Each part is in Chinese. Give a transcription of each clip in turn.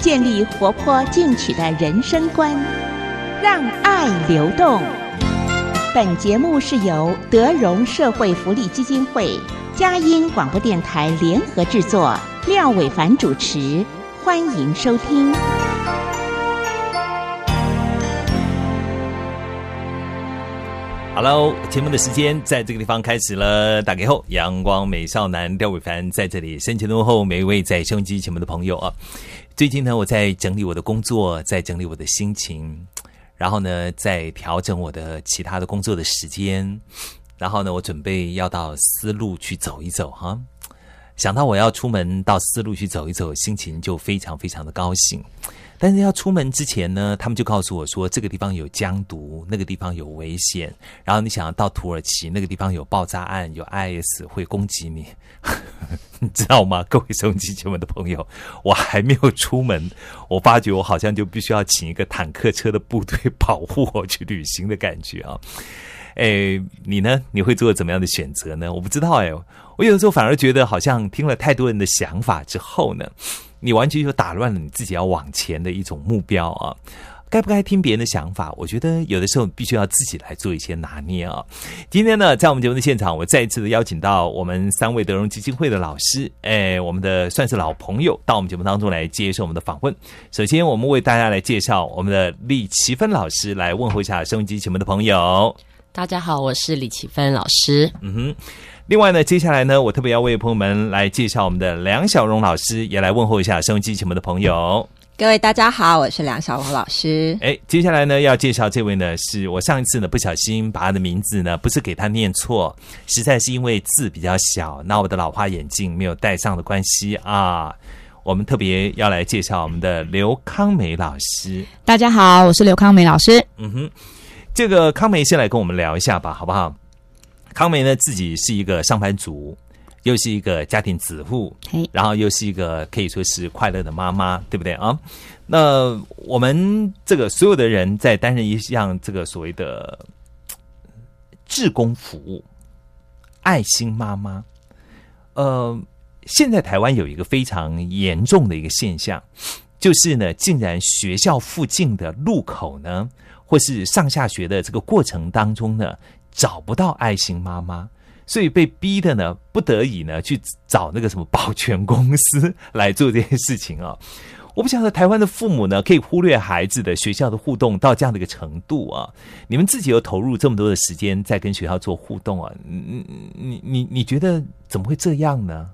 建立活泼进取的人生观，让爱流动。本节目是由德荣社会福利基金会、佳音广播电台联合制作，廖伟凡主持，欢迎收听。Hello，节目的时间在这个地方开始了。打开后，阳光美少男廖伟凡在这里深情问候每一位在收音机前面的朋友啊。最近呢，我在整理我的工作，在整理我的心情，然后呢，在调整我的其他的工作的时间，然后呢，我准备要到丝路去走一走哈。想到我要出门到丝路去走一走，心情就非常非常的高兴。但是要出门之前呢，他们就告诉我说，这个地方有江毒，那个地方有危险。然后你想要到土耳其，那个地方有爆炸案，有 IS 会攻击你，你知道吗？各位收音机前的朋友，我还没有出门，我发觉我好像就必须要请一个坦克车的部队 保护我去旅行的感觉啊。哎，你呢？你会做怎么样的选择呢？我不知道哎，我有的时候反而觉得，好像听了太多人的想法之后呢。你完全就打乱了你自己要往前的一种目标啊！该不该听别人的想法？我觉得有的时候必须要自己来做一些拿捏啊。今天呢，在我们节目的现场，我再一次的邀请到我们三位德荣基金会的老师，哎，我们的算是老朋友，到我们节目当中来接受我们的访问。首先，我们为大家来介绍我们的李奇芬老师，来问候一下收音机前面的朋友。大家好，我是李奇芬老师。嗯哼。另外呢，接下来呢，我特别要为朋友们来介绍我们的梁小荣老师，也来问候一下收音机前面的朋友。各位大家好，我是梁小荣老师。哎，接下来呢，要介绍这位呢，是我上一次呢不小心把他的名字呢，不是给他念错，实在是因为字比较小，那我的老花眼镜没有戴上的关系啊。我们特别要来介绍我们的刘康美老师。大家好，我是刘康美老师。嗯哼，这个康梅先来跟我们聊一下吧，好不好？康梅呢，自己是一个上班族，又是一个家庭主妇，然后又是一个可以说是快乐的妈妈，对不对啊？那我们这个所有的人在担任一项这个所谓的志工服务、爱心妈妈，呃，现在台湾有一个非常严重的一个现象，就是呢，竟然学校附近的路口呢，或是上下学的这个过程当中呢。找不到爱心妈妈，所以被逼的呢，不得已呢去找那个什么保全公司来做这件事情啊！我不晓得台湾的父母呢，可以忽略孩子的学校的互动到这样的一个程度啊！你们自己又投入这么多的时间在跟学校做互动啊，你你你你觉得怎么会这样呢？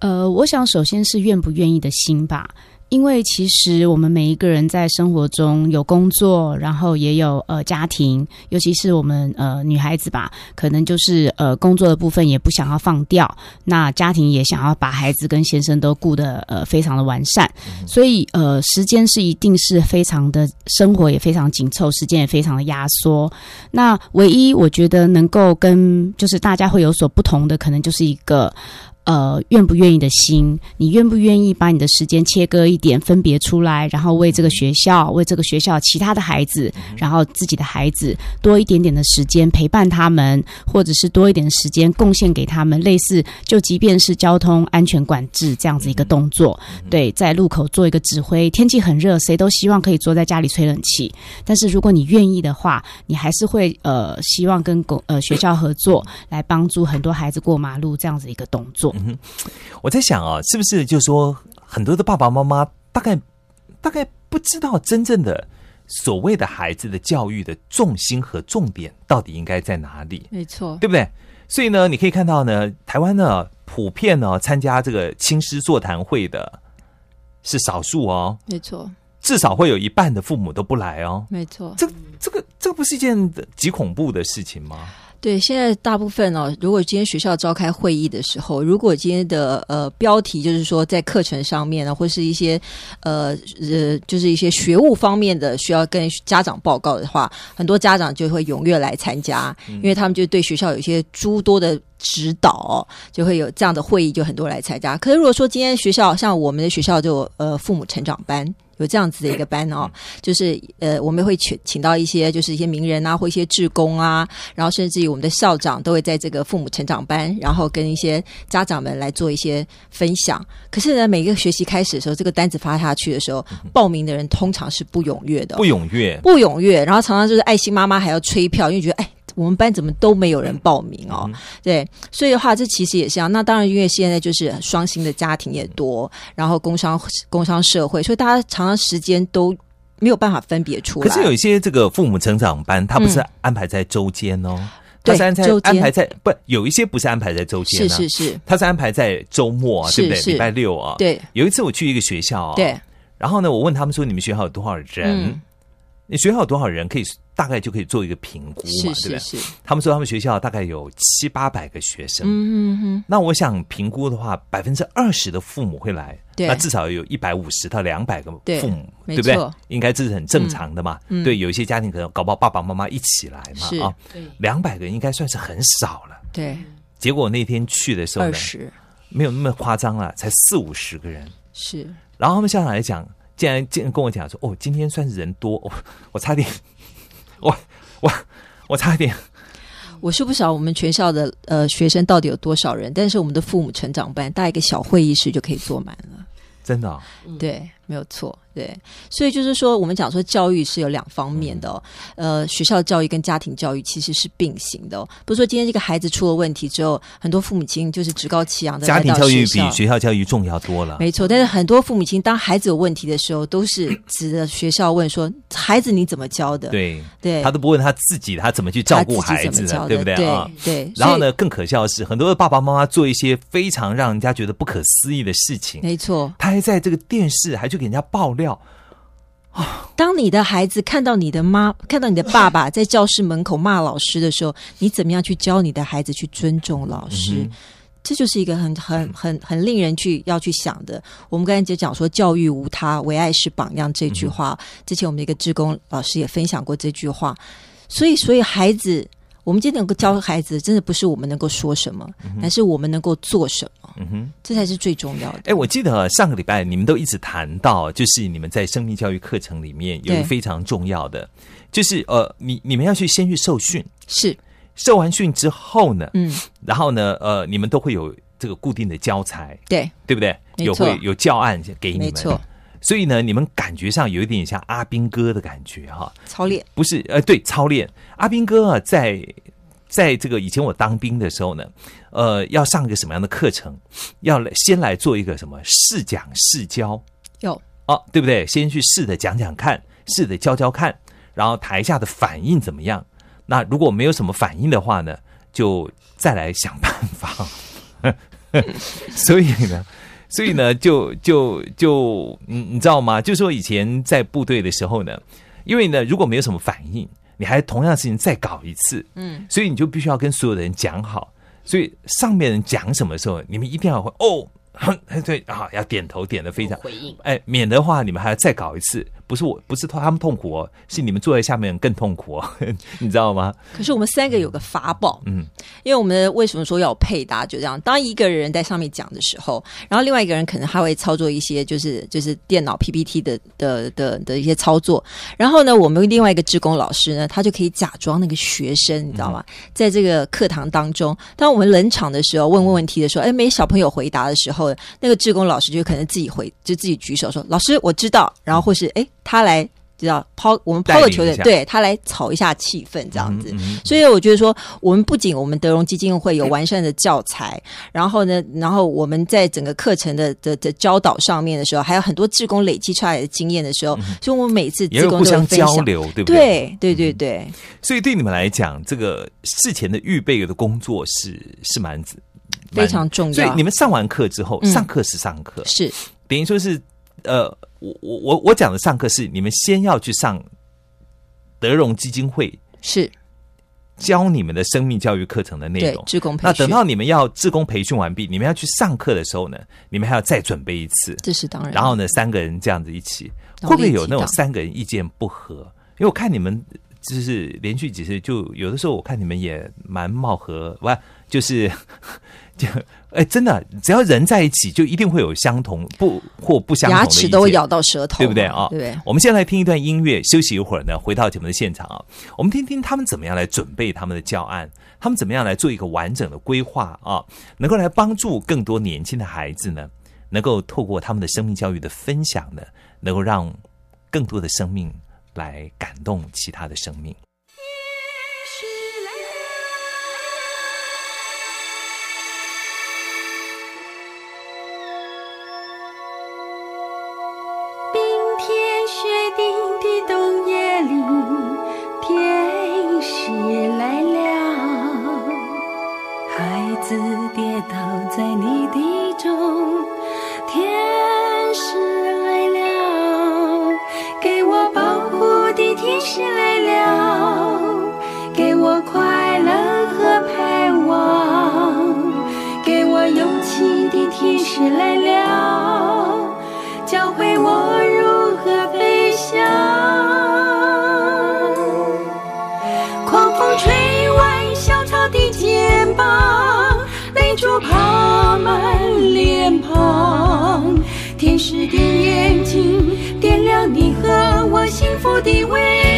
呃，我想首先是愿不愿意的心吧。因为其实我们每一个人在生活中有工作，然后也有呃家庭，尤其是我们呃女孩子吧，可能就是呃工作的部分也不想要放掉，那家庭也想要把孩子跟先生都顾得呃非常的完善，所以呃时间是一定是非常的生活也非常紧凑，时间也非常的压缩。那唯一我觉得能够跟就是大家会有所不同的，可能就是一个。呃，愿不愿意的心，你愿不愿意把你的时间切割一点，分别出来，然后为这个学校，为这个学校其他的孩子，然后自己的孩子多一点点的时间陪伴他们，或者是多一点的时间贡献给他们，类似就即便是交通安全管制这样子一个动作，对，在路口做一个指挥。天气很热，谁都希望可以坐在家里吹冷气，但是如果你愿意的话，你还是会呃希望跟公呃学校合作，来帮助很多孩子过马路这样子一个动作。嗯哼，我在想啊，是不是就说很多的爸爸妈妈大概大概不知道真正的所谓的孩子的教育的重心和重点到底应该在哪里？没错，对不对？所以呢，你可以看到呢，台湾呢普遍呢参加这个亲师座谈会的是少数哦，没错，至少会有一半的父母都不来哦，没错，这这个这个不是一件极恐怖的事情吗？对，现在大部分哦，如果今天学校召开会议的时候，如果今天的呃标题就是说在课程上面呢，或是一些呃呃，就是一些学务方面的需要跟家长报告的话，很多家长就会踊跃来参加，因为他们就对学校有一些诸多的指导，就会有这样的会议，就很多来参加。可是如果说今天学校像我们的学校就呃父母成长班。有这样子的一个班哦，就是呃，我们会请请到一些就是一些名人啊，或一些志工啊，然后甚至于我们的校长都会在这个父母成长班，然后跟一些家长们来做一些分享。可是呢，每个学期开始的时候，这个单子发下去的时候，报名的人通常是不踊跃的，不踊跃，不踊跃，然后常常就是爱心妈妈还要催票，因为觉得哎。我们班怎么都没有人报名哦？对，所以的话，这其实也是这样。那当然，因为现在就是双薪的家庭也多，然后工商工商社会，所以大家常常时间都没有办法分别出来。可是有一些这个父母成长班，他不是安排在周间哦，他是安排安排在不有一些不是安排在周间，是是是，他是安排在周末，对不对？礼拜六啊，对。有一次我去一个学校，对，然后呢，我问他们说：“你们学校有多少人？你学校有多少人可以？”大概就可以做一个评估嘛，对不对？他们说他们学校大概有七八百个学生，嗯嗯那我想评估的话，百分之二十的父母会来，那至少有一百五十到两百个父母，对不对？应该这是很正常的嘛。对，有一些家庭可能搞不好爸爸妈妈一起来嘛，啊，两百个应该算是很少了。对，结果那天去的时候，二十没有那么夸张了，才四五十个人。是，然后他们校长来讲，竟然竟然跟我讲说，哦，今天算是人多，我 我差点。我我我差一点，我是不晓得我们全校的呃学生到底有多少人，但是我们的父母成长班，大概一个小会议室就可以坐满了，真的，对，没有错。对，所以就是说，我们讲说教育是有两方面的，呃，学校教育跟家庭教育其实是并行的。不是说今天这个孩子出了问题之后，很多父母亲就是趾高气扬的。家庭教育比学校教育重要多了，没错。但是很多父母亲当孩子有问题的时候，都是指着学校问说：“孩子你怎么教的？”对对，他都不问他自己，他怎么去照顾孩子的，对不对啊？对。然后呢，更可笑的是，很多的爸爸妈妈做一些非常让人家觉得不可思议的事情。没错，他还在这个电视还去给人家爆料。当你的孩子看到你的妈，看到你的爸爸 在教室门口骂老师的时候，你怎么样去教你的孩子去尊重老师？这就是一个很很很很令人去要去想的。我们刚才就讲说“教育无他，唯爱是榜样”这句话，之前我们的一个职工老师也分享过这句话。所以，所以孩子。我们今天能够教孩子，真的不是我们能够说什么，而是我们能够做什么。嗯哼，这才是最重要的。哎，我记得上个礼拜你们都一直谈到，就是你们在生命教育课程里面有一个非常重要的，就是呃，你你们要去先去受训，是受完训之后呢，嗯，然后呢，呃，你们都会有这个固定的教材，对对不对？有会有教案给你们，没错。所以呢，你们感觉上有一点像阿兵哥的感觉哈，操练不是？呃，对，操练。阿兵哥啊，在在这个以前我当兵的时候呢，呃，要上一个什么样的课程？要先来做一个什么试讲试教？有哦，对不对？先去试着讲讲看，试着教教看，然后台下的反应怎么样？那如果没有什么反应的话呢，就再来想办法。所以呢。所以呢，就就就，你你知道吗？就说以前在部队的时候呢，因为呢，如果没有什么反应，你还同样的事情再搞一次，嗯，所以你就必须要跟所有的人讲好。所以上面人讲什么时候，你们一定要会哦，对啊，要点头点的非常回应，哎，免得话你们还要再搞一次。不是我，不是他们痛苦哦，是你们坐在下面更痛苦哦，你知道吗？可是我们三个有个法宝，嗯，因为我们为什么说要有配搭？就这样，当一个人在上面讲的时候，然后另外一个人可能他会操作一些，就是就是电脑 PPT 的的的的一些操作，然后呢，我们另外一个职工老师呢，他就可以假装那个学生，你知道吗？在这个课堂当中，当我们冷场的时候，问问问题的时候，哎，没小朋友回答的时候，那个职工老师就可能自己回，就自己举手说：“老师，我知道。”然后或是哎。他来知道抛我们抛个球的，对他来炒一下气氛这样子。所以我觉得说，我们不仅我们德荣基金会有完善的教材，然后呢，然后我们在整个课程的的的教导上面的时候，还有很多志工累积出来的经验的时候，所以我们每次也互相交流，对不对？对对对对。所以对你们来讲，这个事前的预备的工作是是蛮非常重要。所以你们上完课之后，上课是上课，是等于说是呃。我我我我讲的上课是你们先要去上德荣基金会是教你们的生命教育课程的内容。志工培训，那等到你们要志工培训完毕，你们要去上课的时候呢，你们还要再准备一次。这是当然。然后呢，三个人这样子一起，会不会有那种三个人意见不合？因为我看你们就是连续几次，就有的时候我看你们也蛮貌合，不就是就 哎，真的，只要人在一起，就一定会有相同不或不相同的牙齿都会咬到舌头，对不对啊？对？我们先来听一段音乐，休息一会儿呢，回到节目的现场啊，我们听听他们怎么样来准备他们的教案，他们怎么样来做一个完整的规划啊，能够来帮助更多年轻的孩子呢，能够透过他们的生命教育的分享呢，能够让更多的生命来感动其他的生命。次跌倒在泥地中，天使来了，给我保护的天使来了，给我快乐和盼望，给我勇气的天使来了。天使的眼睛点亮你和我幸福的未来。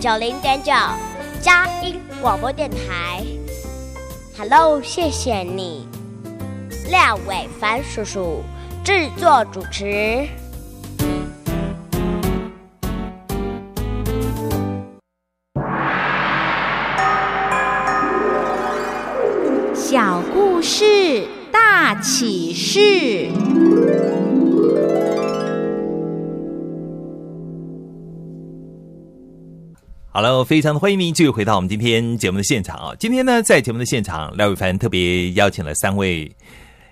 九零点九佳音广播电台。Hello，谢谢你，廖伟凡叔叔制作主持。好了，非常的欢迎您继续回到我们今天节目的现场啊！今天呢，在节目的现场，廖伟凡特别邀请了三位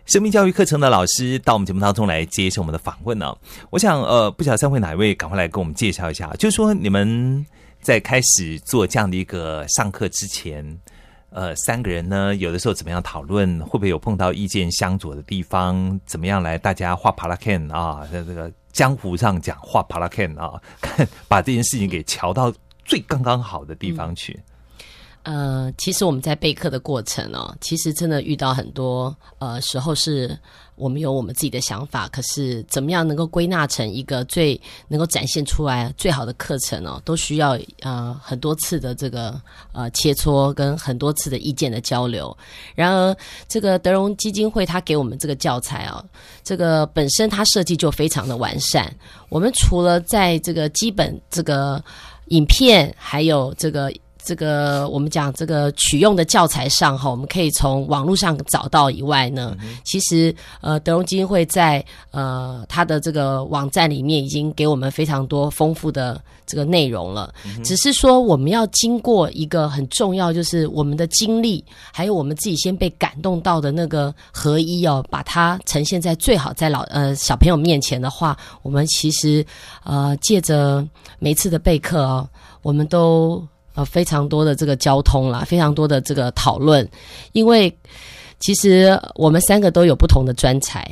生命教育课程的老师到我们节目当中来接受我们的访问呢。我想，呃，不晓得三位哪一位，赶快来跟我们介绍一下，就是说你们在开始做这样的一个上课之前，呃，三个人呢，有的时候怎么样讨论，会不会有碰到意见相左的地方？怎么样来大家画 p a r a c a n 啊，在这个江湖上讲画 p a r a c a n 啊，把这件事情给瞧到。最刚刚好的地方去。呃，其实我们在备课的过程哦，其实真的遇到很多呃时候，是我们有我们自己的想法，可是怎么样能够归纳成一个最能够展现出来最好的课程哦，都需要呃很多次的这个呃切磋跟很多次的意见的交流。然而，这个德荣基金会他给我们这个教材哦，这个本身它设计就非常的完善。我们除了在这个基本这个影片还有这个这个我们讲这个取用的教材上哈，我们可以从网络上找到以外呢，其实呃德荣基金会在呃它的这个网站里面已经给我们非常多丰富的这个内容了。只是说我们要经过一个很重要，就是我们的经历，还有我们自己先被感动到的那个合一哦，把它呈现在最好在老呃小朋友面前的话，我们其实呃借着每次的备课哦，我们都。呃，非常多的这个交通啦，非常多的这个讨论，因为其实我们三个都有不同的专才。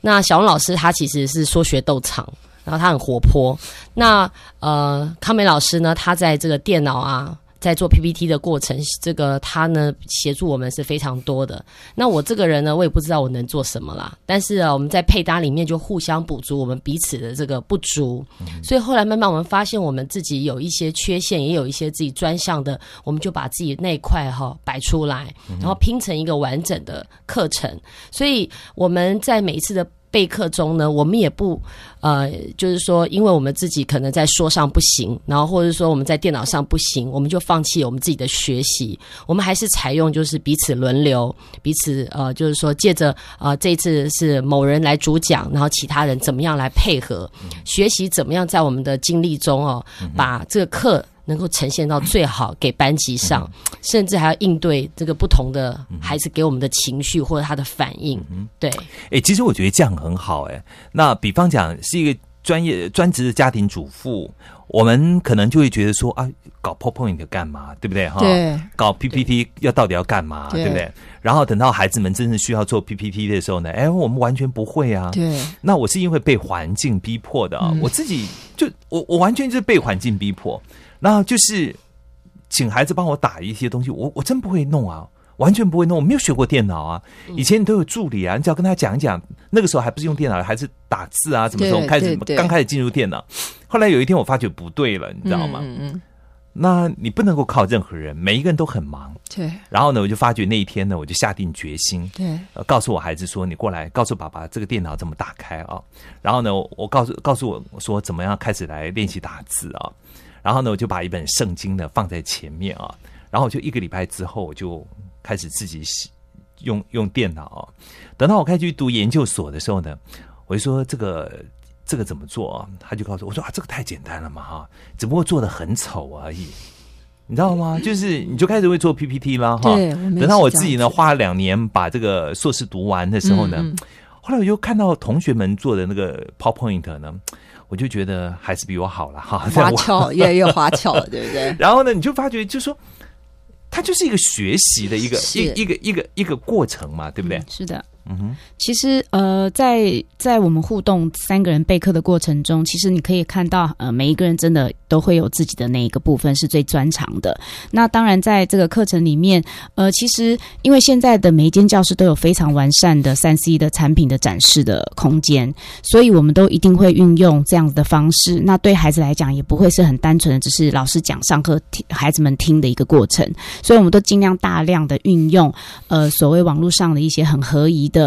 那小龙老师他其实是说学逗唱，然后他很活泼。那呃，康美老师呢，他在这个电脑啊。在做 PPT 的过程，这个他呢协助我们是非常多的。那我这个人呢，我也不知道我能做什么啦。但是啊，我们在配搭里面就互相补足我们彼此的这个不足。所以后来慢慢我们发现我们自己有一些缺陷，也有一些自己专项的，我们就把自己那块哈摆出来，然后拼成一个完整的课程。所以我们在每一次的。备课中呢，我们也不呃，就是说，因为我们自己可能在说上不行，然后或者说我们在电脑上不行，我们就放弃我们自己的学习。我们还是采用就是彼此轮流，彼此呃，就是说借着呃这次是某人来主讲，然后其他人怎么样来配合学习，怎么样在我们的经历中哦，把这个课。能够呈现到最好给班级上，甚至还要应对这个不同的孩子给我们的情绪或者他的反应。对，哎，其实我觉得这样很好。哎，那比方讲是一个专业专职的家庭主妇，我们可能就会觉得说啊，搞 PowerPoint 干嘛？对不对？哈，对，搞 PPT 要到底要干嘛？对不对？然后等到孩子们真正需要做 PPT 的时候呢，哎，我们完全不会啊。对，那我是因为被环境逼迫的啊，我自己就我我完全就是被环境逼迫。那就是请孩子帮我打一些东西，我我真不会弄啊，完全不会弄，我没有学过电脑啊。以前你都有助理啊，你只要跟他讲一讲，那个时候还不是用电脑，还是打字啊，什么时候开始刚开始进入电脑。后来有一天我发觉不对了，你知道吗？嗯嗯。那你不能够靠任何人，每一个人都很忙。对。然后呢，我就发觉那一天呢，我就下定决心，对，告诉我孩子说：“你过来，告诉爸爸这个电脑怎么打开啊。”然后呢，我告诉告诉我说怎么样开始来练习打字啊。然后呢，我就把一本圣经呢放在前面啊，然后我就一个礼拜之后，我就开始自己用用电脑。等到我开始去读研究所的时候呢，我就说这个这个怎么做啊？他就告诉我说啊，这个太简单了嘛哈，只不过做的很丑而已，你知道吗？就是你就开始会做 PPT 了哈。等到我自己呢花了两年把这个硕士读完的时候呢，后来我又看到同学们做的那个 PowerPoint 呢。我就觉得还是比我好了哈，花俏越来越花俏了，对不对？然后呢，你就发觉，就说它就是一个学习的一个一一个一个一个过程嘛，对不对？是的，嗯其实呃，在在我们互动三个人备课的过程中，其实你可以看到，呃，每一个人真的都会有自己的那一个部分是最专长的。那当然，在这个课程里面，呃，其实因为现在的每一间教室都有非常完善的三 C 的产品的展示的空间，所以我们都一定会运用这样子的方式。那对孩子来讲，也不会是很单纯的只是老师讲上课听孩子们听的一个过程。所以我们都尽量大量的运用，呃，所谓网络上的一些很合宜的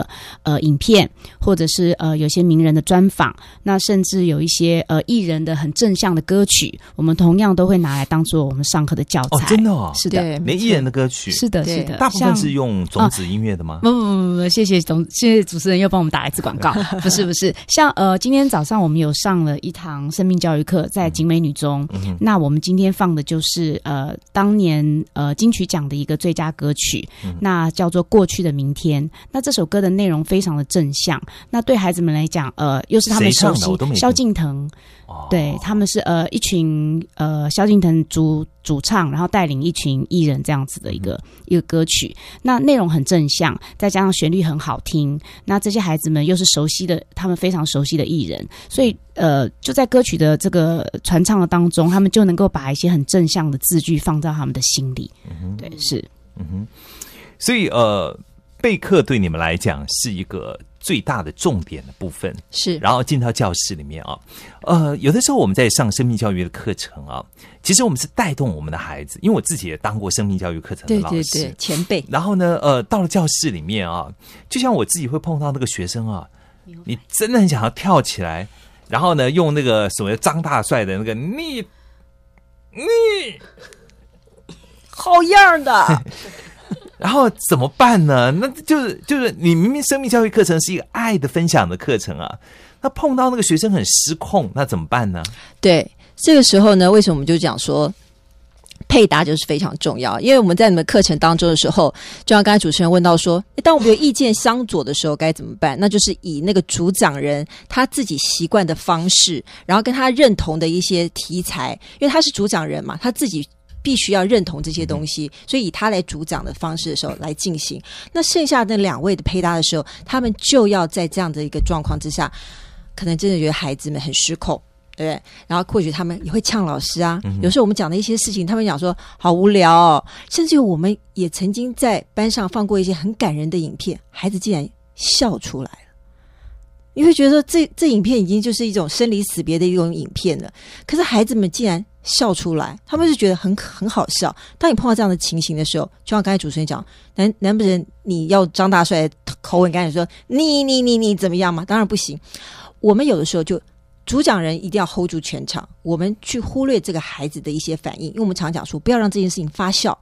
呃影片，或者是呃有些名人的专访，那甚至有一些呃艺人的很正向的歌曲，我们同样都会拿来当做我们上课的教哦，材。真的哦，是的，连艺人的歌曲是的，是的，大部分是用种子音乐的吗？不不不不，谢谢总谢谢主持人又帮我们打了一次广告。不是不是，像呃今天早上我们有上了一堂生命教育课，在景美女中。那我们今天放的就是呃当年呃金曲奖的一个最佳歌曲，那叫做《过去的明天》。那这首歌的内容非常的正向，那对孩子们来讲，呃又是他们熟悉萧敬腾。哦。对，他们是呃一群呃萧敬腾主主唱，然后带领一群艺人这样子的一个、一个歌曲。那内容很正向，再加上旋律很好听，那这些孩子们又是熟悉的，他们非常熟悉的艺人，所以呃就在歌曲的这个传唱的当中，他们就能够把一些很正向的字句放到他们的心里。对，是。嗯哼。所以呃，备课对你们来讲是一个最大的重点的部分。是然后进到教室里面啊，呃，有的时候我们在上生命教育的课程啊，其实我们是带动我们的孩子，因为我自己也当过生命教育课程的老师。对对，前辈然后呢，呃，到了教室里面啊，就像我自己会碰到那个学生啊，你真的很想要跳起来，然后呢，用那个所谓张大帅的那个你你，好样的，然后怎么办呢？那就是就是你明明生命教育课程是一个爱的分享的课程啊，那碰到那个学生很失控，那怎么办呢？对，这个时候呢，为什么我们就讲说配搭就是非常重要？因为我们在你们课程当中的时候，就像刚才主持人问到说，当我们有意见相左的时候该怎么办？那就是以那个主讲人他自己习惯的方式，然后跟他认同的一些题材，因为他是主讲人嘛，他自己。必须要认同这些东西，所以以他来主掌的方式的时候来进行。那剩下那两位的配搭的时候，他们就要在这样的一个状况之下，可能真的觉得孩子们很失控，对不对？然后或许他们也会呛老师啊。有时候我们讲的一些事情，他们讲说好无聊、哦，甚至于我们也曾经在班上放过一些很感人的影片，孩子竟然笑出来了。你会觉得这这影片已经就是一种生离死别的一种影片了，可是孩子们竟然笑出来，他们是觉得很很好笑。当你碰到这样的情形的时候，就像刚才主持人讲，难难不成你要张大帅口吻跟你说你你你你怎么样吗？当然不行。我们有的时候就主讲人一定要 hold 住全场，我们去忽略这个孩子的一些反应，因为我们常讲说不要让这件事情发酵，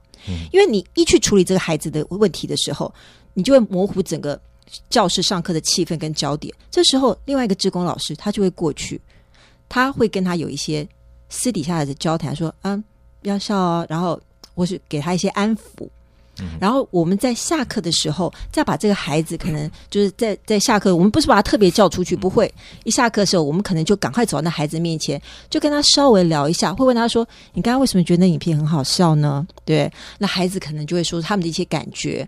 因为你一去处理这个孩子的问题的时候，你就会模糊整个教室上课的气氛跟焦点。这时候，另外一个志工老师他就会过去，他会跟他有一些私底下的交谈，说：“嗯，不要笑哦。”然后或是给他一些安抚。然后我们在下课的时候，再把这个孩子可能就是在在下课，我们不是把他特别叫出去，不会。一下课的时候，我们可能就赶快走到那孩子面前，就跟他稍微聊一下，会问他说：“你刚刚为什么觉得那影片很好笑呢？”对，那孩子可能就会说他们的一些感觉。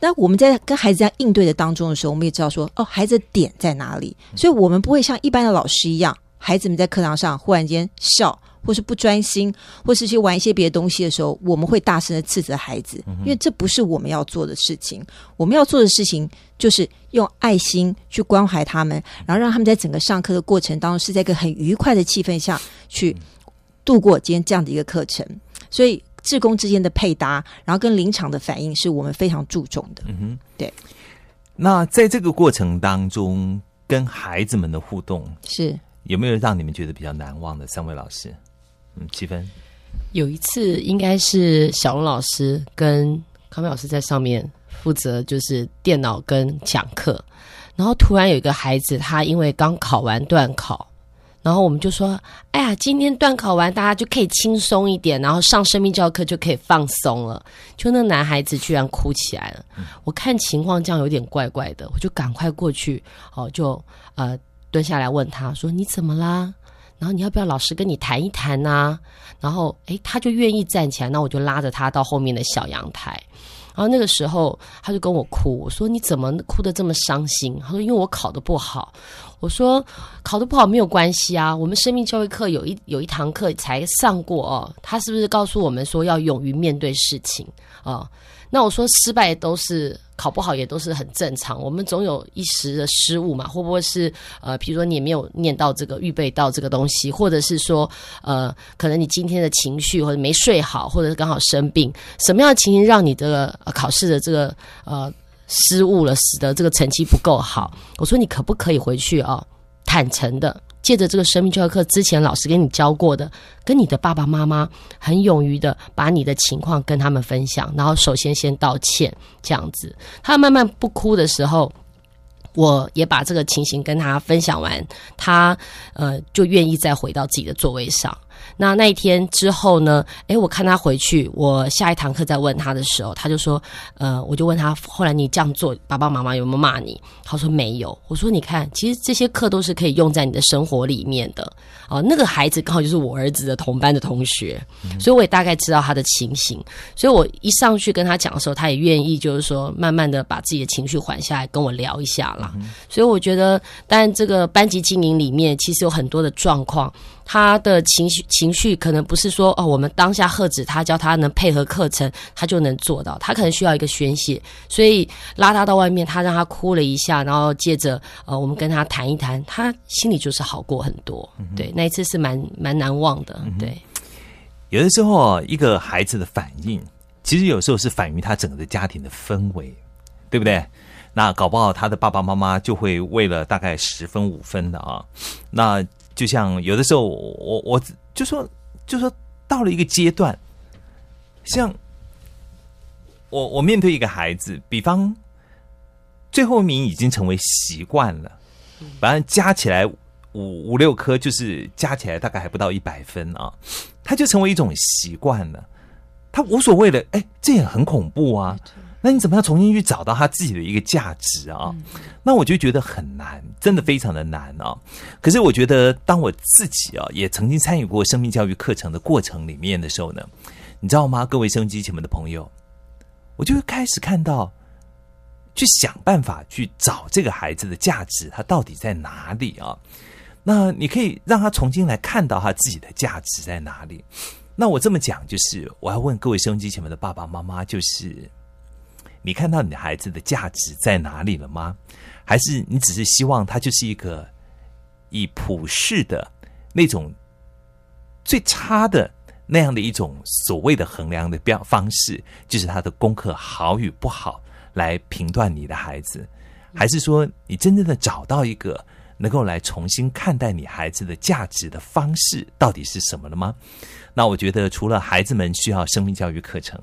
那我们在跟孩子这样应对的当中的时候，我们也知道说，哦，孩子的点在哪里，所以我们不会像一般的老师一样，孩子们在课堂上忽然间笑，或是不专心，或是去玩一些别的东西的时候，我们会大声的斥责孩子，因为这不是我们要做的事情。我们要做的事情就是用爱心去关怀他们，然后让他们在整个上课的过程当中是在一个很愉快的气氛下去度过今天这样的一个课程。所以，志工之间的配搭，然后跟临场的反应，是我们非常注重的。嗯哼，对。那在这个过程当中，跟孩子们的互动是有没有让你们觉得比较难忘的？三位老师，嗯，七分，有一次应该是小龙老师跟康美老师在上面负责就是电脑跟讲课，然后突然有一个孩子，他因为刚考完段考，然后我们就说：“哎呀，今天段考完，大家就可以轻松一点，然后上生命教课就可以放松了。”就那男孩子居然哭起来了，我看情况这样有点怪怪的，我就赶快过去，哦，就呃蹲下来问他说：“你怎么啦？”然后你要不要老师跟你谈一谈呐、然后诶，他就愿意站起来，那我就拉着他到后面的小阳台。然后那个时候他就跟我哭，我说你怎么哭得这么伤心？他说因为我考得不好。我说考得不好没有关系啊，我们生命教育课有一有一堂课才上过哦，他是不是告诉我们说要勇于面对事情啊？那我说失败都是考不好也都是很正常，我们总有一时的失误嘛，会不会是呃，比如说你也没有念到这个预备到这个东西，或者是说呃，可能你今天的情绪或者没睡好，或者是刚好生病，什么样的情形让你的考试的这个呃？失误了，使得这个成绩不够好。我说你可不可以回去啊？坦诚的，借着这个生命教育课之前老师给你教过的，跟你的爸爸妈妈很勇于的把你的情况跟他们分享，然后首先先道歉，这样子。他慢慢不哭的时候，我也把这个情形跟他分享完，他呃就愿意再回到自己的座位上。那那一天之后呢？诶，我看他回去，我下一堂课再问他的时候，他就说：“呃，我就问他，后来你这样做，爸爸妈妈有没有骂你？”他说：“没有。”我说：“你看，其实这些课都是可以用在你的生活里面的。”哦，那个孩子刚好就是我儿子的同班的同学，所以我也大概知道他的情形。所以我一上去跟他讲的时候，他也愿意，就是说慢慢的把自己的情绪缓下来，跟我聊一下啦。所以我觉得，当然这个班级经营里面，其实有很多的状况。他的情绪情绪可能不是说哦，我们当下喝止他，教他能配合课程，他就能做到。他可能需要一个宣泄，所以拉他到外面，他让他哭了一下，然后接着呃，我们跟他谈一谈，他心里就是好过很多。对，那一次是蛮蛮难忘的。对，有的时候一个孩子的反应，其实有时候是反映他整个的家庭的氛围，对不对？那搞不好他的爸爸妈妈就会为了大概十分五分的啊，那。就像有的时候，我我就说，就说到了一个阶段，像我我面对一个孩子，比方最后一名已经成为习惯了，反正加起来五五六科，就是加起来大概还不到一百分啊，他就成为一种习惯了，他无所谓的，哎，这也很恐怖啊。那你怎么样重新去找到他自己的一个价值啊？那我就觉得很难，真的非常的难啊。可是我觉得，当我自己啊也曾经参与过生命教育课程的过程里面的时候呢，你知道吗？各位收音机前面的朋友，我就会开始看到，去想办法去找这个孩子的价值，他到底在哪里啊？那你可以让他重新来看到他自己的价值在哪里。那我这么讲，就是我要问各位收音机前面的爸爸妈妈，就是。你看到你的孩子的价值在哪里了吗？还是你只是希望他就是一个以普世的那种最差的那样的一种所谓的衡量的标方式，就是他的功课好与不好来评断你的孩子？还是说你真正的找到一个能够来重新看待你孩子的价值的方式到底是什么了吗？那我觉得，除了孩子们需要生命教育课程，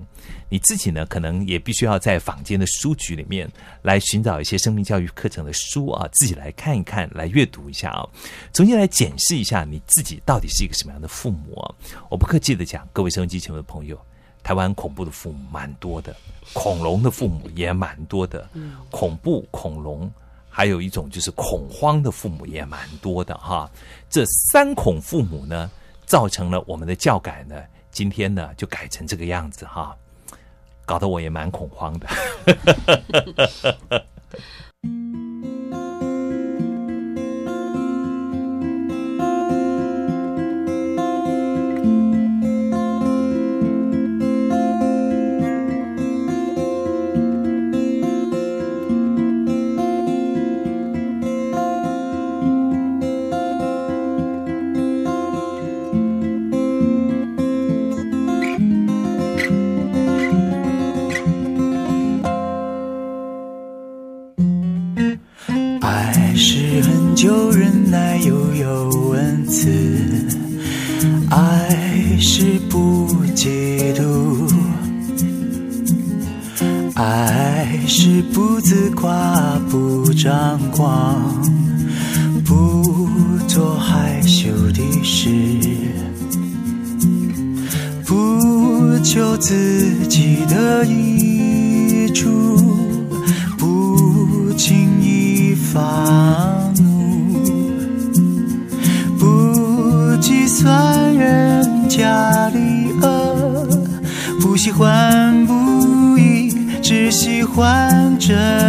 你自己呢，可能也必须要在坊间的书局里面来寻找一些生命教育课程的书啊，自己来看一看，来阅读一下啊，重新来检视一下你自己到底是一个什么样的父母啊。我不客气的讲，各位收音机前的朋友，台湾恐怖的父母蛮多的，恐龙的父母也蛮多的，恐怖恐龙，还有一种就是恐慌的父母也蛮多的哈。这三恐父母呢？造成了我们的教改呢，今天呢就改成这个样子哈，搞得我也蛮恐慌的。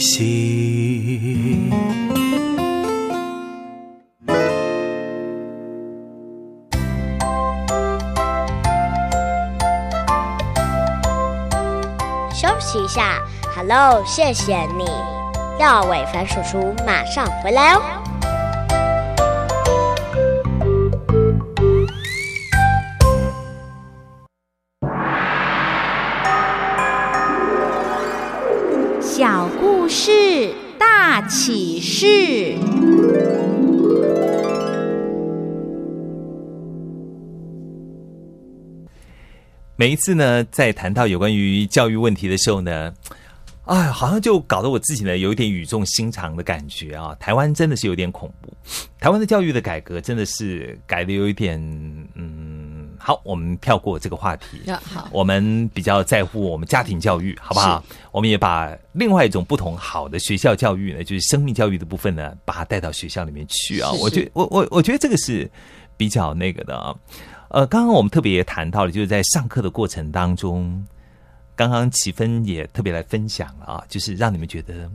休息一下，Hello，谢谢你。廖伟凡叔叔马上回来哦。每一次呢，在谈到有关于教育问题的时候呢，哎，好像就搞得我自己呢有一点语重心长的感觉啊。台湾真的是有点恐怖，台湾的教育的改革真的是改的有一点，嗯，好，我们跳过这个话题。好，我们比较在乎我们家庭教育，好不好？我们也把另外一种不同好的学校教育呢，就是生命教育的部分呢，把它带到学校里面去啊。我觉我我我觉得这个是比较那个的啊。呃，刚刚我们特别也谈到了，就是在上课的过程当中，刚刚齐芬也特别来分享了啊，就是让你们觉得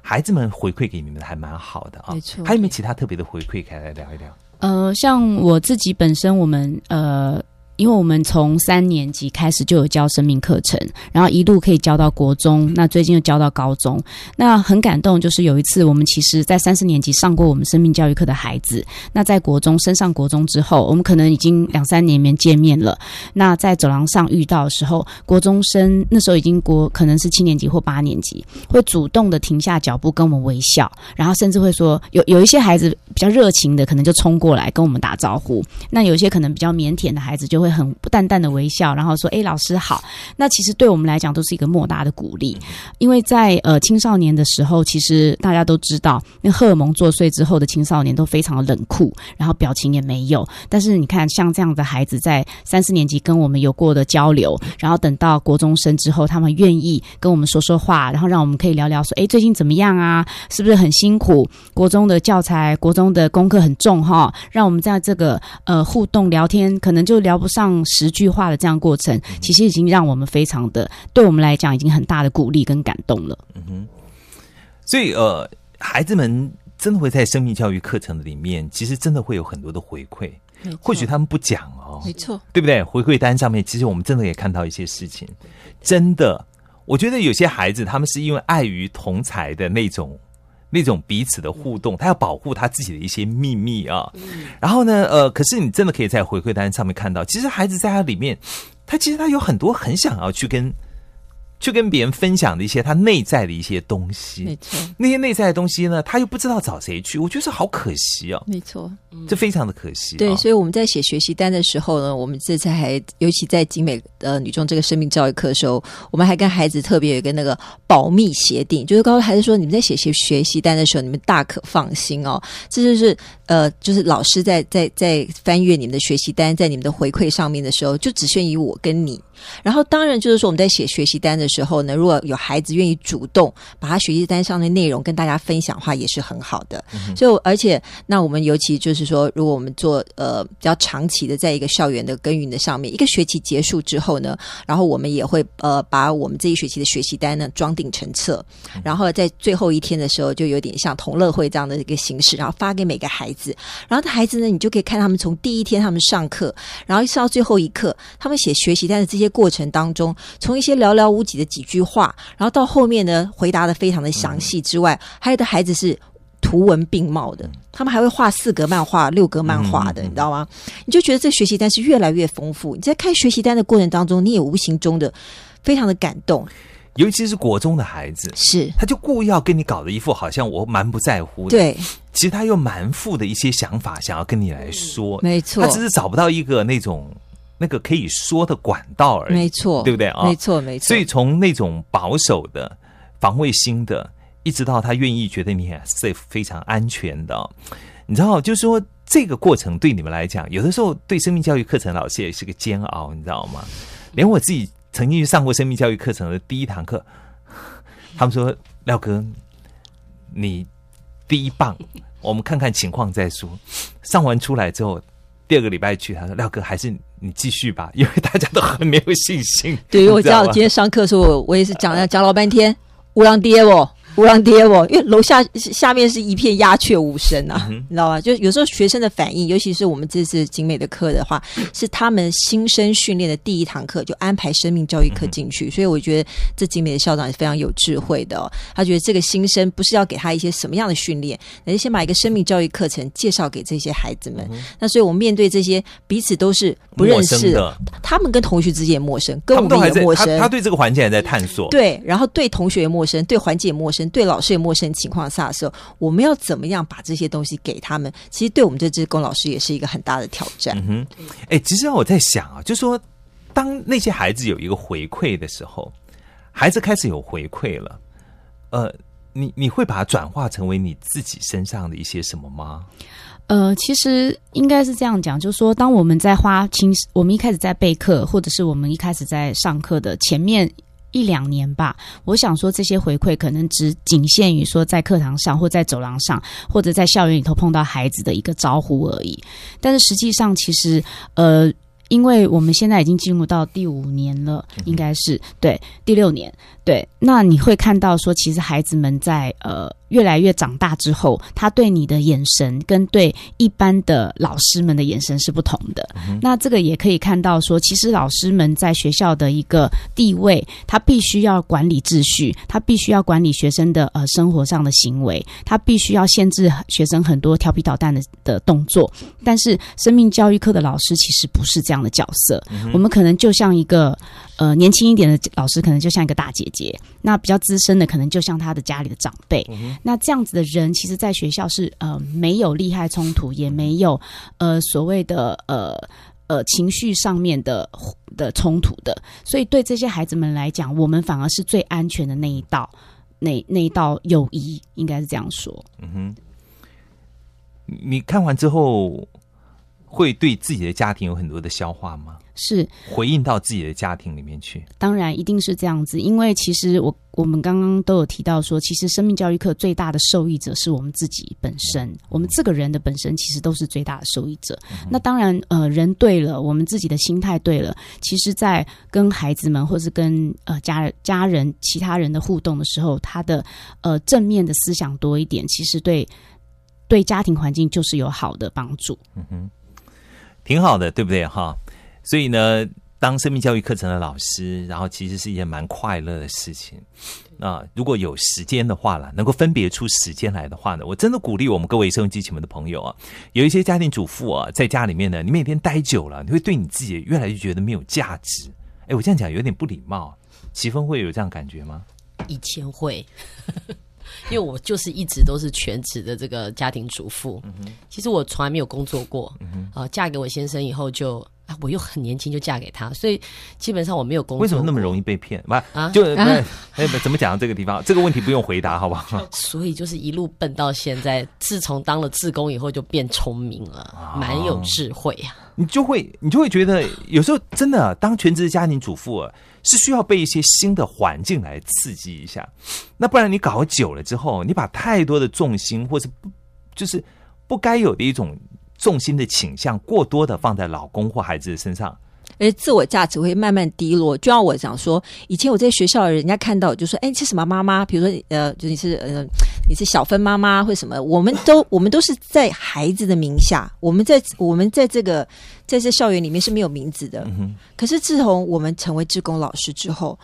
孩子们回馈给你们还蛮好的啊。没错还有没有其他特别的回馈，可以来聊一聊？呃，像我自己本身，我们呃。因为我们从三年级开始就有教生命课程，然后一路可以教到国中，那最近又教到高中。那很感动，就是有一次我们其实，在三四年级上过我们生命教育课的孩子，那在国中升上国中之后，我们可能已经两三年没见面了。那在走廊上遇到的时候，国中生那时候已经国可能是七年级或八年级，会主动的停下脚步跟我们微笑，然后甚至会说有有一些孩子比较热情的，可能就冲过来跟我们打招呼。那有些可能比较腼腆的孩子，就会很淡淡的微笑，然后说：“哎，老师好。”那其实对我们来讲都是一个莫大的鼓励，因为在呃青少年的时候，其实大家都知道，那荷尔蒙作祟之后的青少年都非常的冷酷，然后表情也没有。但是你看，像这样的孩子在三四年级跟我们有过的交流，然后等到国中生之后，他们愿意跟我们说说话，然后让我们可以聊聊说：“哎，最近怎么样啊？是不是很辛苦？国中的教材、国中的功课很重哈？”让我们在这个呃互动聊天，可能就聊不上十句话的这样过程，其实已经让我们非常的，对我们来讲已经很大的鼓励跟感动了。嗯哼，所以呃，孩子们真的会在生命教育课程里面，其实真的会有很多的回馈。或许他们不讲哦，没错，对不对？回馈单上面，其实我们真的也看到一些事情。真的，我觉得有些孩子他们是因为碍于同才的那种那种彼此的互动，他要保护他自己的一些秘密啊。然后呢，呃，可是你真的可以在回馈单上面看到，其实孩子在他里面，他其实他有很多很想要去跟去跟别人分享的一些他内在的一些东西。没错，那些内在的东西呢，他又不知道找谁去，我觉得好可惜哦，没错，这非常的可惜、哦。对，所以我们在写学习单的时候呢，我们这次还尤其在景美呃女中这个生命教育课的时候，我们还跟孩子特别有一个那个保密协定，就是告诉孩子说，你们在写学学习单的时候，你们大可放心哦，这就是呃，就是老师在在在翻阅你们的学习单，在你们的回馈上面的时候，就只限于我跟你。然后，当然就是说，我们在写学习单的时候呢，如果有孩子愿意主动把他学习单上的内容跟大家分享的话，也是很好的。所以，而且那我们尤其就是说，如果我们做呃比较长期的，在一个校园的耕耘的上面，一个学期结束之后呢，然后我们也会呃把我们这一学期的学习单呢装订成册，然后在最后一天的时候，就有点像同乐会这样的一个形式，然后发给每个孩子。然后，孩子呢，你就可以看他们从第一天他们上课，然后一直到最后一刻，他们写学习单的这些。过程当中，从一些寥寥无几的几句话，然后到后面呢，回答的非常的详细之外，还有的孩子是图文并茂的，他们还会画四格漫画、六格漫画的，你知道吗？你就觉得这学习单是越来越丰富。你在看学习单的过程当中，你也无形中的非常的感动。尤其是国中的孩子，是他就故意要跟你搞的一副好像我蛮不在乎的，对，其实他又蛮富的一些想法想要跟你来说，没错，他只是找不到一个那种。那个可以说的管道而已，没错，对不对啊？没错，没错。所以从那种保守的、防卫心的，一直到他愿意觉得你很 safe、非常安全的，你知道，就是说这个过程对你们来讲，有的时候对生命教育课程老师也是个煎熬，你知道吗？连我自己曾经去上过生命教育课程的第一堂课，他们说：“廖哥，你第一棒，我们看看情况再说。”上完出来之后。第二个礼拜去，他说：“廖哥，还是你继续吧，因为大家都很没有信心。”对于我知道今天上课的时候，我也是讲了讲老半天，乌浪爹哦。无浪爹哦，因为楼下下面是一片鸦雀无声啊，你知道吧？就有时候学生的反应，尤其是我们这次景美的课的话，是他们新生训练的第一堂课就安排生命教育课进去，所以我觉得这景美的校长是非常有智慧的。他觉得这个新生不是要给他一些什么样的训练，而是先把一个生命教育课程介绍给这些孩子们。那所以我们面对这些彼此都是不认识的，他们跟同学之间也陌生，跟我们也陌生。他对这个环境还在探索，对，然后对同学也陌生，对环境也陌生。对老师也陌生情况下的时候，我们要怎么样把这些东西给他们？其实对我们这支工老师也是一个很大的挑战。嗯哼，哎，其实我在想啊，就说当那些孩子有一个回馈的时候，孩子开始有回馈了，呃，你你会把它转化成为你自己身上的一些什么吗？呃，其实应该是这样讲，就是说，当我们在花青，我们一开始在备课，或者是我们一开始在上课的前面。一两年吧，我想说这些回馈可能只仅限于说在课堂上或在走廊上或者在校园里头碰到孩子的一个招呼而已。但是实际上，其实呃，因为我们现在已经进入到第五年了，应该是对第六年，对。那你会看到说，其实孩子们在呃。越来越长大之后，他对你的眼神跟对一般的老师们的眼神是不同的。那这个也可以看到，说其实老师们在学校的一个地位，他必须要管理秩序，他必须要管理学生的呃生活上的行为，他必须要限制学生很多调皮捣蛋的的动作。但是生命教育课的老师其实不是这样的角色，我们可能就像一个呃年轻一点的老师，可能就像一个大姐姐；那比较资深的，可能就像他的家里的长辈。那这样子的人，其实，在学校是呃没有利害冲突，也没有呃所谓的呃呃情绪上面的的冲突的，所以对这些孩子们来讲，我们反而是最安全的那一道，那那一道友谊，应该是这样说。嗯哼，你看完之后，会对自己的家庭有很多的消化吗？是回应到自己的家庭里面去，当然一定是这样子，因为其实我我们刚刚都有提到说，其实生命教育课最大的受益者是我们自己本身，我们这个人的本身其实都是最大的受益者。那当然，呃，人对了，我们自己的心态对了，其实，在跟孩子们或是跟呃家人、家人、其他人的互动的时候，他的呃正面的思想多一点，其实对对家庭环境就是有好的帮助。嗯哼，挺好的，对不对？哈。所以呢，当生命教育课程的老师，然后其实是一件蛮快乐的事情。那如果有时间的话了，能够分别出时间来的话呢，我真的鼓励我们各位收音机前们的朋友啊，有一些家庭主妇啊，在家里面呢，你每天待久了，你会对你自己越来越觉得没有价值。哎，我这样讲有点不礼貌，齐峰会有这样感觉吗？以前会，因为我就是一直都是全职的这个家庭主妇。其实我从来没有工作过。啊、嫁给我先生以后就啊，我又很年轻就嫁给他，所以基本上我没有工作。为什么那么容易？被骗？不，啊就哎不怎么讲这个地方？这个问题不用回答，好不好？所以就是一路笨到现在。自从当了志工以后，就变聪明了，蛮有智慧啊。你就会你就会觉得，有时候真的啊当全职家庭主妇啊，是需要被一些新的环境来刺激一下。那不然你搞久了之后，你把太多的重心或是不就是不该有的一种重心的倾向，过多的放在老公或孩子的身上。而自我价值会慢慢低落。就像我讲说，以前我在学校，人家看到就说：“哎，你是什么妈妈？”比如说，呃，就你是呃，你是小芬妈妈或什么？我们都 我们都是在孩子的名下，我们在我们在这个在这校园里面是没有名字的。可是自从我们成为志工老师之后，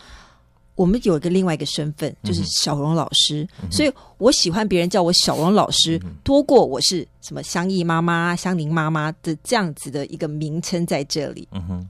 我们有一个另外一个身份，就是小荣老师。所以我喜欢别人叫我小荣老师，多过我是什么香溢妈妈、香菱妈妈的这样子的一个名称在这里。嗯哼，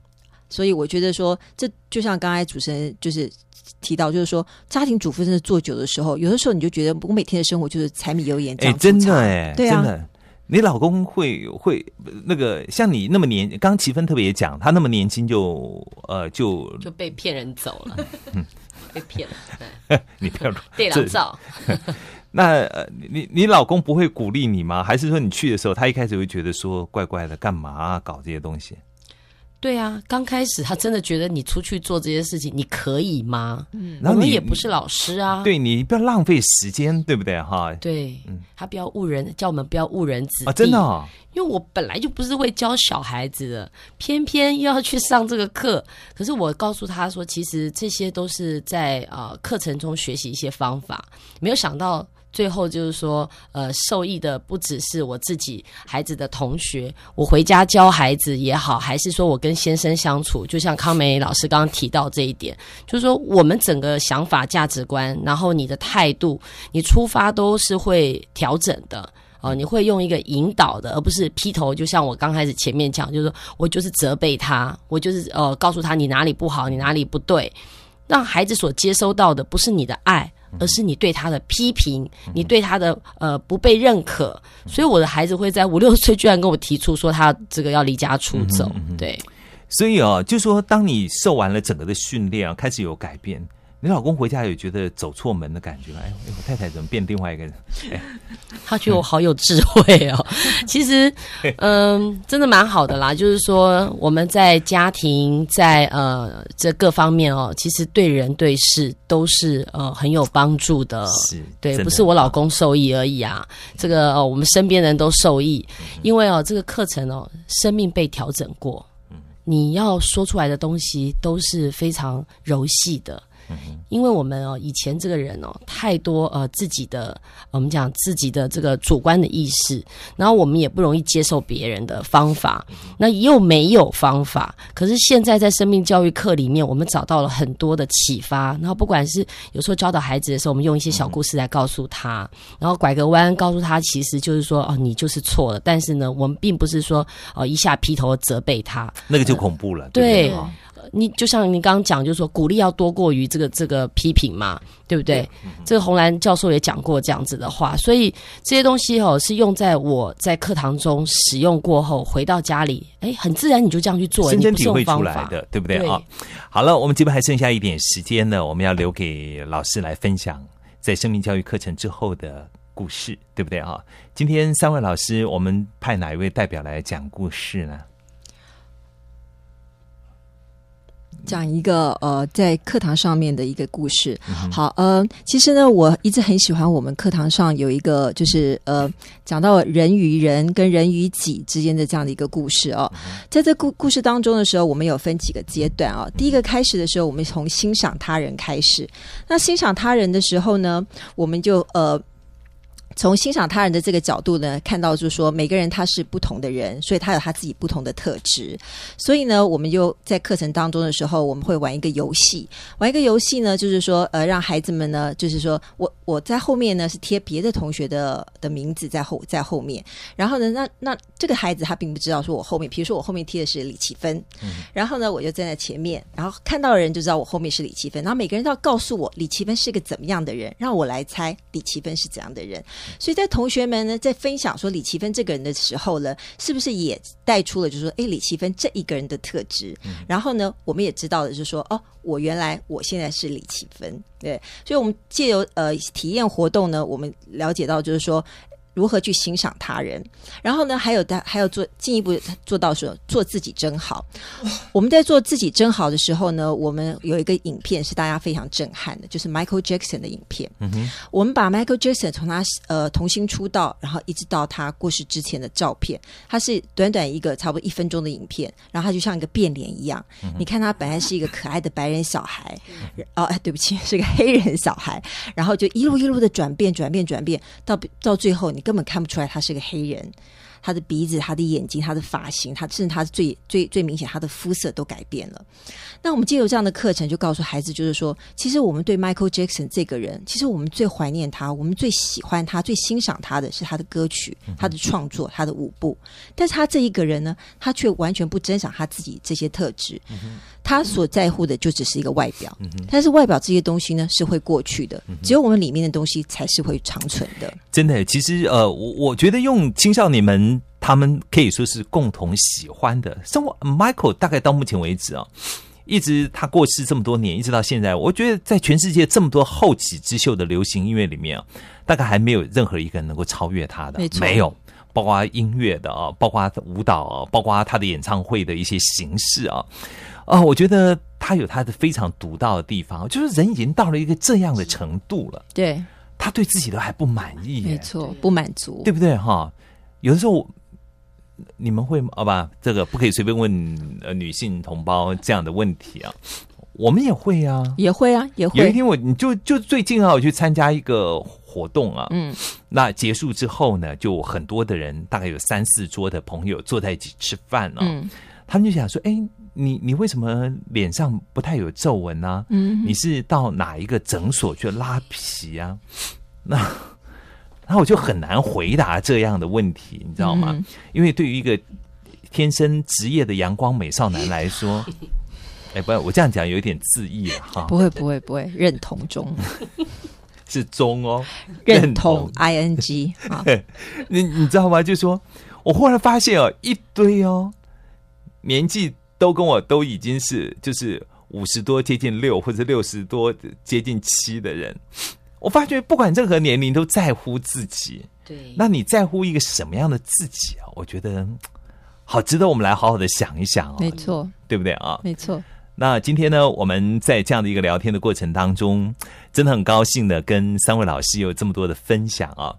所以我觉得说，这就像刚才主持人就是提到，就是说家庭主妇真的做久的时候，有的时候你就觉得我每天的生活就是柴米油盐哎，酱醋真的茶哎，对啊。真的。你老公会会那个像你那么年，刚刚齐芬特别讲，他那么年轻就呃就就被骗人走了，被骗了，你不要 对这狼照。那呃，你你老公不会鼓励你吗？还是说你去的时候，他一开始会觉得说怪怪的，干嘛啊、搞这些东西？对啊，刚开始他真的觉得你出去做这些事情，你可以吗？然后你我们也不是老师啊。对你不要浪费时间，对不对？哈，对，他不要误人，叫我们不要误人子弟啊，真的、哦，因为我本来就不是会教小孩子的，偏偏又要去上这个课。可是我告诉他说，其实这些都是在呃课程中学习一些方法，没有想到。最后就是说，呃，受益的不只是我自己孩子的同学，我回家教孩子也好，还是说我跟先生相处，就像康梅老师刚刚提到这一点，就是说我们整个想法、价值观，然后你的态度、你出发都是会调整的。哦，你会用一个引导的，而不是劈头。就像我刚开始前面讲，就是说我就是责备他，我就是呃告诉他你哪里不好，你哪里不对，让孩子所接收到的不是你的爱，而是你对他的批评，你对他的呃不被认可。所以我的孩子会在五六岁居然跟我提出说他这个要离家出走，对。所以哦，就说当你受完了整个的训练啊，开始有改变，你老公回家有觉得走错门的感觉吗？哎，哎我太太怎么变另外一个人？哎，他觉得我好有智慧哦。其实，嗯，真的蛮好的啦。就是说，我们在家庭，在呃这各方面哦，其实对人对事都是呃很有帮助的。是对，不是我老公受益而已啊。这个、呃、我们身边人都受益，因为哦，这个课程哦，生命被调整过，你要说出来的东西都是非常柔细的。因为我们哦，以前这个人哦，太多呃自己的，我们讲自己的这个主观的意识，然后我们也不容易接受别人的方法，那又没有方法。可是现在在生命教育课里面，我们找到了很多的启发，然后不管是有时候教导孩子的时候，我们用一些小故事来告诉他，然后拐个弯告诉他，其实就是说哦，你就是错了。但是呢，我们并不是说哦一下劈头责备他，那个就恐怖了，对对？对？哦你就像你刚刚讲，就是说鼓励要多过于这个这个批评嘛，对不对？这个红兰教授也讲过这样子的话，所以这些东西哦是用在我在课堂中使用过后，回到家里，哎，很自然你就这样去做了，深深体会出来的，对不对对啊？好了，我们这边还剩下一点时间呢，我们要留给老师来分享在生命教育课程之后的故事，对不对啊？今天三位老师，我们派哪一位代表来讲故事呢？讲一个呃，在课堂上面的一个故事。好，呃，其实呢，我一直很喜欢我们课堂上有一个，就是呃，讲到人与人跟人与己之间的这样的一个故事哦。在这故故事当中的时候，我们有分几个阶段啊、第一个开始的时候，我们从欣赏他人开始。那欣赏他人的时候呢，我们就呃。从欣赏他人的这个角度呢，看到就是说每个人他是不同的人，所以他有他自己不同的特质。所以呢，我们就在课程当中的时候，我们会玩一个游戏，玩一个游戏呢，就是说呃，让孩子们呢，就是说我我在后面呢是贴别的同学的的名字在后在后面，然后呢，那那这个孩子他并不知道说我后面，比如说我后面贴的是李奇芬，然后呢，我就站在前面，然后看到的人就知道我后面是李奇芬，然后每个人都要告诉我李奇芬是个怎么样的人，让我来猜李奇芬是怎样的人。所以在同学们呢在分享说李奇芬这个人的时候呢，是不是也带出了就是说，哎，李奇芬这一个人的特质？然后呢，我们也知道的是说，哦，我原来我现在是李奇芬，对，所以我们借由呃体验活动呢，我们了解到就是说。如何去欣赏他人，然后呢，还有的还有做进一步做到说做自己真好。我们在做自己真好的时候呢，我们有一个影片是大家非常震撼的，就是 Michael Jackson 的影片。嗯哼，我们把 Michael Jackson 从他呃童星出道，然后一直到他过世之前的照片，他是短短一个差不多一分钟的影片，然后他就像一个变脸一样。你看他本来是一个可爱的白人小孩，哦，哎，对不起，是个黑人小孩，然后就一路一路的转变，转变，转变，到到最后你。根本看不出来他是个黑人，他的鼻子、他的眼睛、他的发型，他甚至他最最最明显，他的肤色都改变了。那我们借由这样的课程，就告诉孩子，就是说，其实我们对 Michael Jackson 这个人，其实我们最怀念他，我们最喜欢他，最欣赏他的是他的歌曲、他的创作、他的舞步。但是他这一个人呢，他却完全不珍赏他自己这些特质。他所在乎的就只是一个外表，但是外表这些东西呢是会过去的，只有我们里面的东西才是会长存的。真的，其实呃，我我觉得用青少年们他们可以说是共同喜欢的，生活 Michael 大概到目前为止啊，一直他过世这么多年，一直到现在，我觉得在全世界这么多后起之秀的流行音乐里面啊，大概还没有任何一个人能够超越他的，没有，包括音乐的啊，包括舞蹈啊，包括他的演唱会的一些形式啊。啊，我觉得他有他的非常独到的地方，就是人已经到了一个这样的程度了，对，他对自己都还不满意，没错，不满足，对不对？哈，有的时候你们会好吧？这个不可以随便问呃女性同胞这样的问题啊，我们也会啊，也会啊，也会。有一天我你就就最近啊，我去参加一个活动啊，嗯，那结束之后呢，就很多的人，大概有三四桌的朋友坐在一起吃饭啊，嗯，他们就想说，哎。你你为什么脸上不太有皱纹呢？嗯，你是到哪一个诊所去拉皮啊？那那我就很难回答这样的问题，你知道吗？因为对于一个天生职业的阳光美少男来说，哎，不，我这样讲有一点自意了哈。不会不会不会，认同中 是中哦，认同 i n g 啊。你你知道吗？就说我忽然发现哦，一堆哦年纪。都跟我都已经是就是五十多接近六或者六十多接近七的人，我发觉不管任何年龄都在乎自己。对，那你在乎一个什么样的自己啊？我觉得好值得我们来好好的想一想哦。没错，对不对啊？没错。那今天呢，我们在这样的一个聊天的过程当中，真的很高兴的跟三位老师有这么多的分享啊。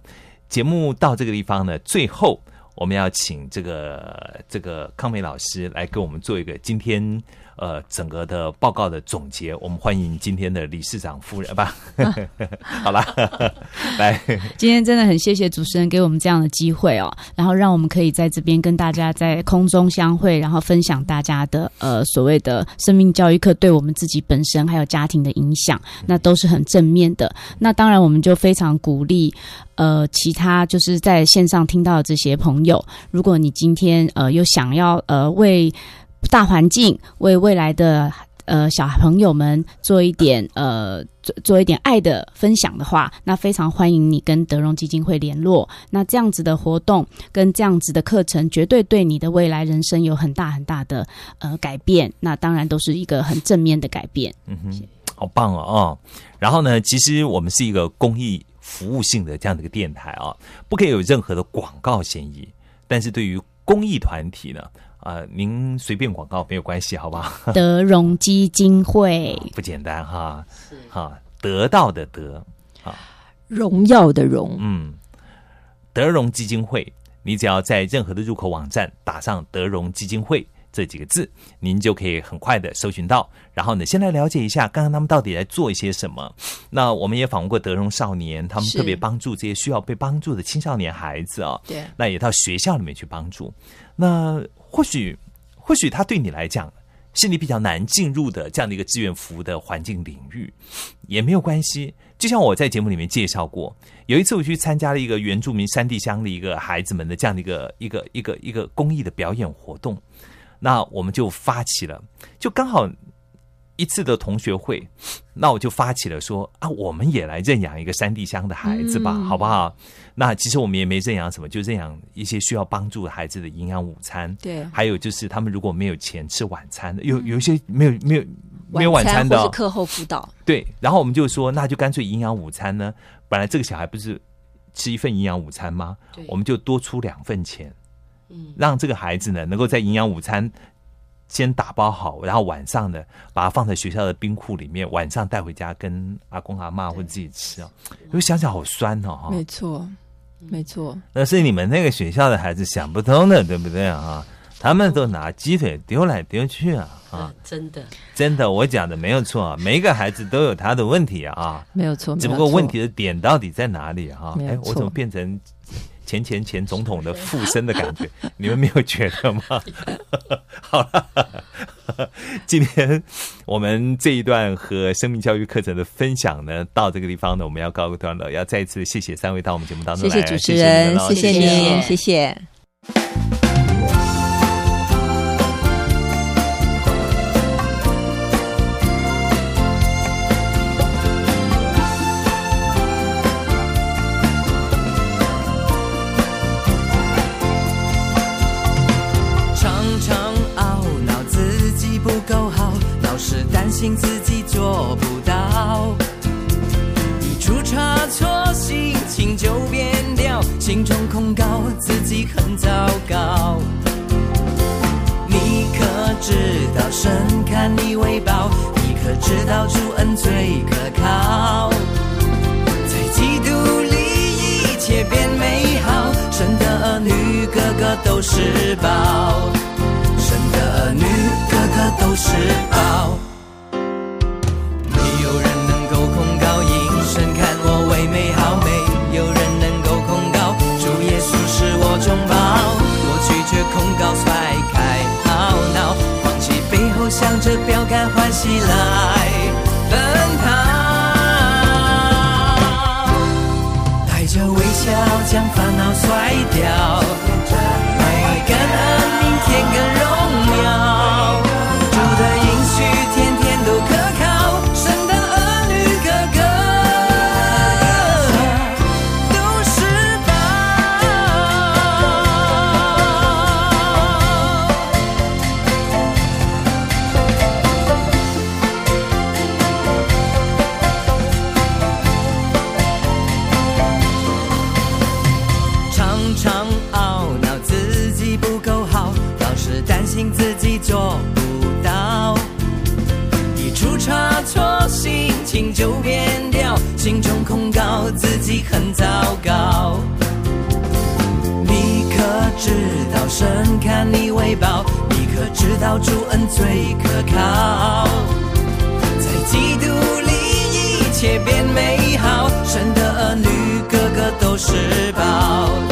节目到这个地方呢，最后。我们要请这个这个康美老师来给我们做一个今天呃整个的报告的总结。我们欢迎今天的理事长夫人吧。好了，来，今天真的很谢谢主持人给我们这样的机会哦，然后让我们可以在这边跟大家在空中相会，然后分享大家的呃所谓的生命教育课对我们自己本身还有家庭的影响，那都是很正面的。那当然，我们就非常鼓励。呃，其他就是在线上听到的这些朋友，如果你今天呃又想要呃为大环境、为未来的呃小朋友们做一点呃做做一点爱的分享的话，那非常欢迎你跟德荣基金会联络。那这样子的活动跟这样子的课程，绝对对你的未来人生有很大很大的呃改变。那当然都是一个很正面的改变。嗯哼，好棒哦！然后呢，其实我们是一个公益。服务性的这样的一个电台啊，不可以有任何的广告嫌疑。但是对于公益团体呢，啊，您随便广告没有关系，好不好？德荣基金会 不简单哈，哈，得到的得啊，荣耀的荣，嗯，德荣基金会，你只要在任何的入口网站打上德荣基金会。这几个字，您就可以很快的搜寻到。然后呢，先来了解一下刚刚他们到底在做一些什么。那我们也访问过德荣少年，他们特别帮助这些需要被帮助的青少年孩子啊、对那也到学校里面去帮助。那或许，或许他对你来讲是你比较难进入的这样的一个志愿服务的环境领域，也没有关系。就像我在节目里面介绍过，有一次我去参加了一个原住民山地乡的一个孩子们的这样的一个一个一个一个公益的表演活动，那我们就发起了，就刚好一次的同学会，那我就发起了说啊，我们也来认养一个山地乡的孩子吧，嗯好不好？那其实我们也没认养什么，就认养一些需要帮助的孩子的营养午餐。对还有就是他们如果没有钱吃晚餐的，有有一些没有没有没有晚餐的哦、或是课后辅导，对，然后我们就说，那就干脆营养午餐呢。本来这个小孩不是吃一份营养午餐吗对？我们就多出两份钱，嗯让这个孩子呢能够在营养午餐先打包好，然后晚上呢把它放在学校的冰库里面，晚上带回家跟阿公阿妈或者自己吃哦。我想想好酸哦，哈没错，没错，那是你们那个学校的孩子想不通的，对不对啊？他们都拿鸡腿丢来丢去啊啊！真的，真的，我讲的没有错啊，每一个孩子都有他的问题啊。没有错。只不过问题的点到底在哪里啊？哎，我怎么变成前前前总统的附身的感觉？你们没有觉得吗？好了，今天我们这一段和生命教育课程的分享呢，到这个地方呢，我们要告个段落。要再一次谢谢三位到我们节目当中来，谢谢主持人，谢谢你，谢谢。是担心自己做不到。一出差错，心情就变掉，心中控告自己很糟糕。你可知道神看你为宝？你可知道主恩最可靠？在基督里一切变美好，神的儿女个个都是宝，神的儿女个个都是宝。却控告，甩开懊恼，放弃背后向着标杆欢喜来奔跑。带着微笑将烦恼甩掉，心中控告自己很糟糕。你可知道神看你为宝？你可知道主恩最可靠？在基督里一切变美好，神的儿女个个都是宝。